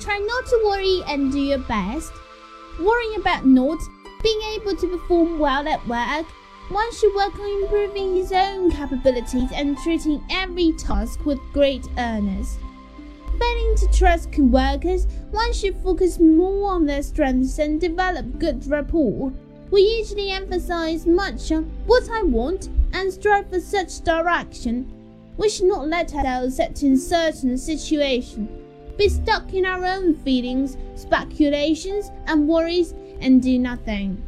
Try not to worry and do your best. Worrying about not being able to perform well at work, one should work on improving his own capabilities and treating every task with great earnest. Failing to trust co-workers, one should focus more on their strengths and develop good rapport. We usually emphasize much on what I want and strive for such direction. We should not let ourselves set in certain situations, be stuck in our own feelings, speculations, and worries, and do nothing.